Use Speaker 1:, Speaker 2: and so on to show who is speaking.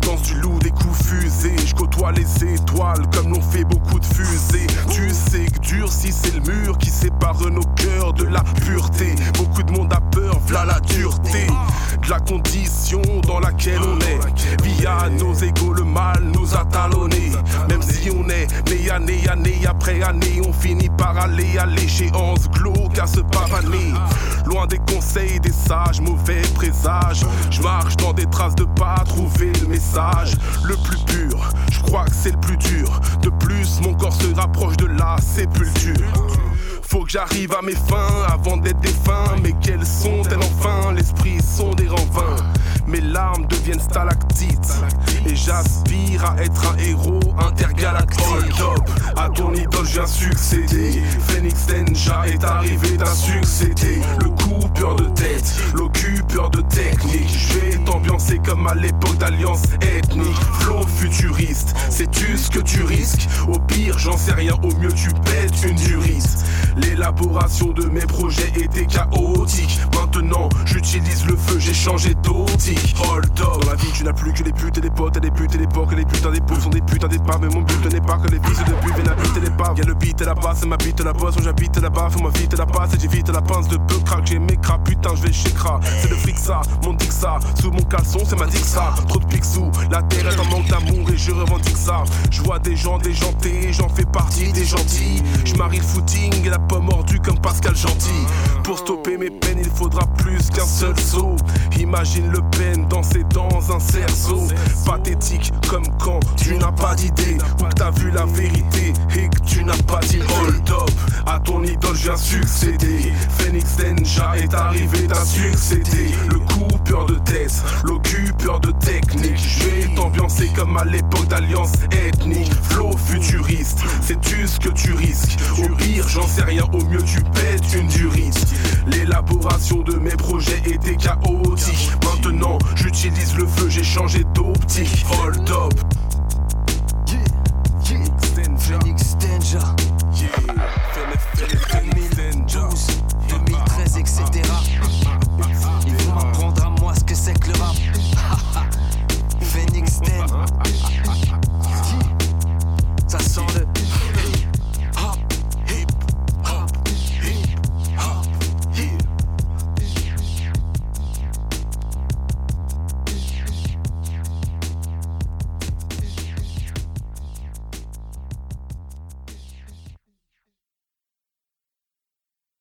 Speaker 1: danse
Speaker 2: du loup des coups fusés. Je côtoie les étoiles comme l'on fait beaucoup de fusées. Tu sais que dur si c'est le mur qui sépare nos cœurs de la pureté. Beaucoup de monde a peur, v'là la dureté. De la condition dans laquelle on est. Via nos égaux, le mal nous a talonnés. Même si on est né année, année après année, on finit par aller à l'échéance glauque à se pavaner. Loin des conseils des sages, mauvais présages. Je marche dans des traces de pas trouver le message le plus pur. Je crois que c'est le plus dur. De plus, mon corps se rapproche de la sépulture. Faut que j'arrive à mes fins avant d'être défunt. Mais quelles sont-elles enfin? L'esprit sont des vains. Mes larmes deviennent stalactites. Et j'aspire à être un héros intergalactique. top, à ton idole, je viens succéder. Phoenix Ninja est arrivé d'un succédé. Le coupeur de tête, l'occupeur de technique. À l'époque d'alliance ethnique. Flow futuriste, sais-tu ce que tu risques? Au pire, j'en sais rien, au mieux tu pètes une duriste. L'élaboration de mes projets était chaotique. Maintenant, j'utilise le feu, j'ai changé d'optique. Hold up. Dans la vie, tu n'as plus que les putes et les potes et les putes et les porcs et les putains des pauvres sont des putains des pas. Mais mon but n'est pas que les vices de pute viennent habiter les pas. Y'a le beat et la basse, ma bite la bosse, j'habite là-bas. Fais-moi vite la passe et j'évite la pince de peu crack. J'ai mes craps, putain, je vais chez cra. C'est le fric ça, mon dick. Sous mon caleçon, c'est ma dick ça. Trop de pixou, la terre est en manque d'amour et je revendique ça. Je vois des gens déjantés, j'en fais partie des gentils. Je marie le footing et la pomme mordue comme Pascal Gentil. Pour stopper mes peines, il faudra plus qu'un seul saut. Imagine le peine danser dans un cerceau. Pathétique comme quand tu n'as pas d'idée. Ou que t'as vu la vérité et que tu n'as pas dit hold up. À ton idole, je viens. Phoenix Ninja est arrivé d'un succédé. Le coupeur de tête, l'occupeur de technique. Je vais t'ambiancer comme à l'époque d'alliance ethnique. Flow futuriste, sais-tu ce que tu risques j'en sais rien, au mieux tu pètes une durite. L'élaboration de mes projets était chaotique. Maintenant, j'utilise le feu, j'ai changé d'optique. Hold up.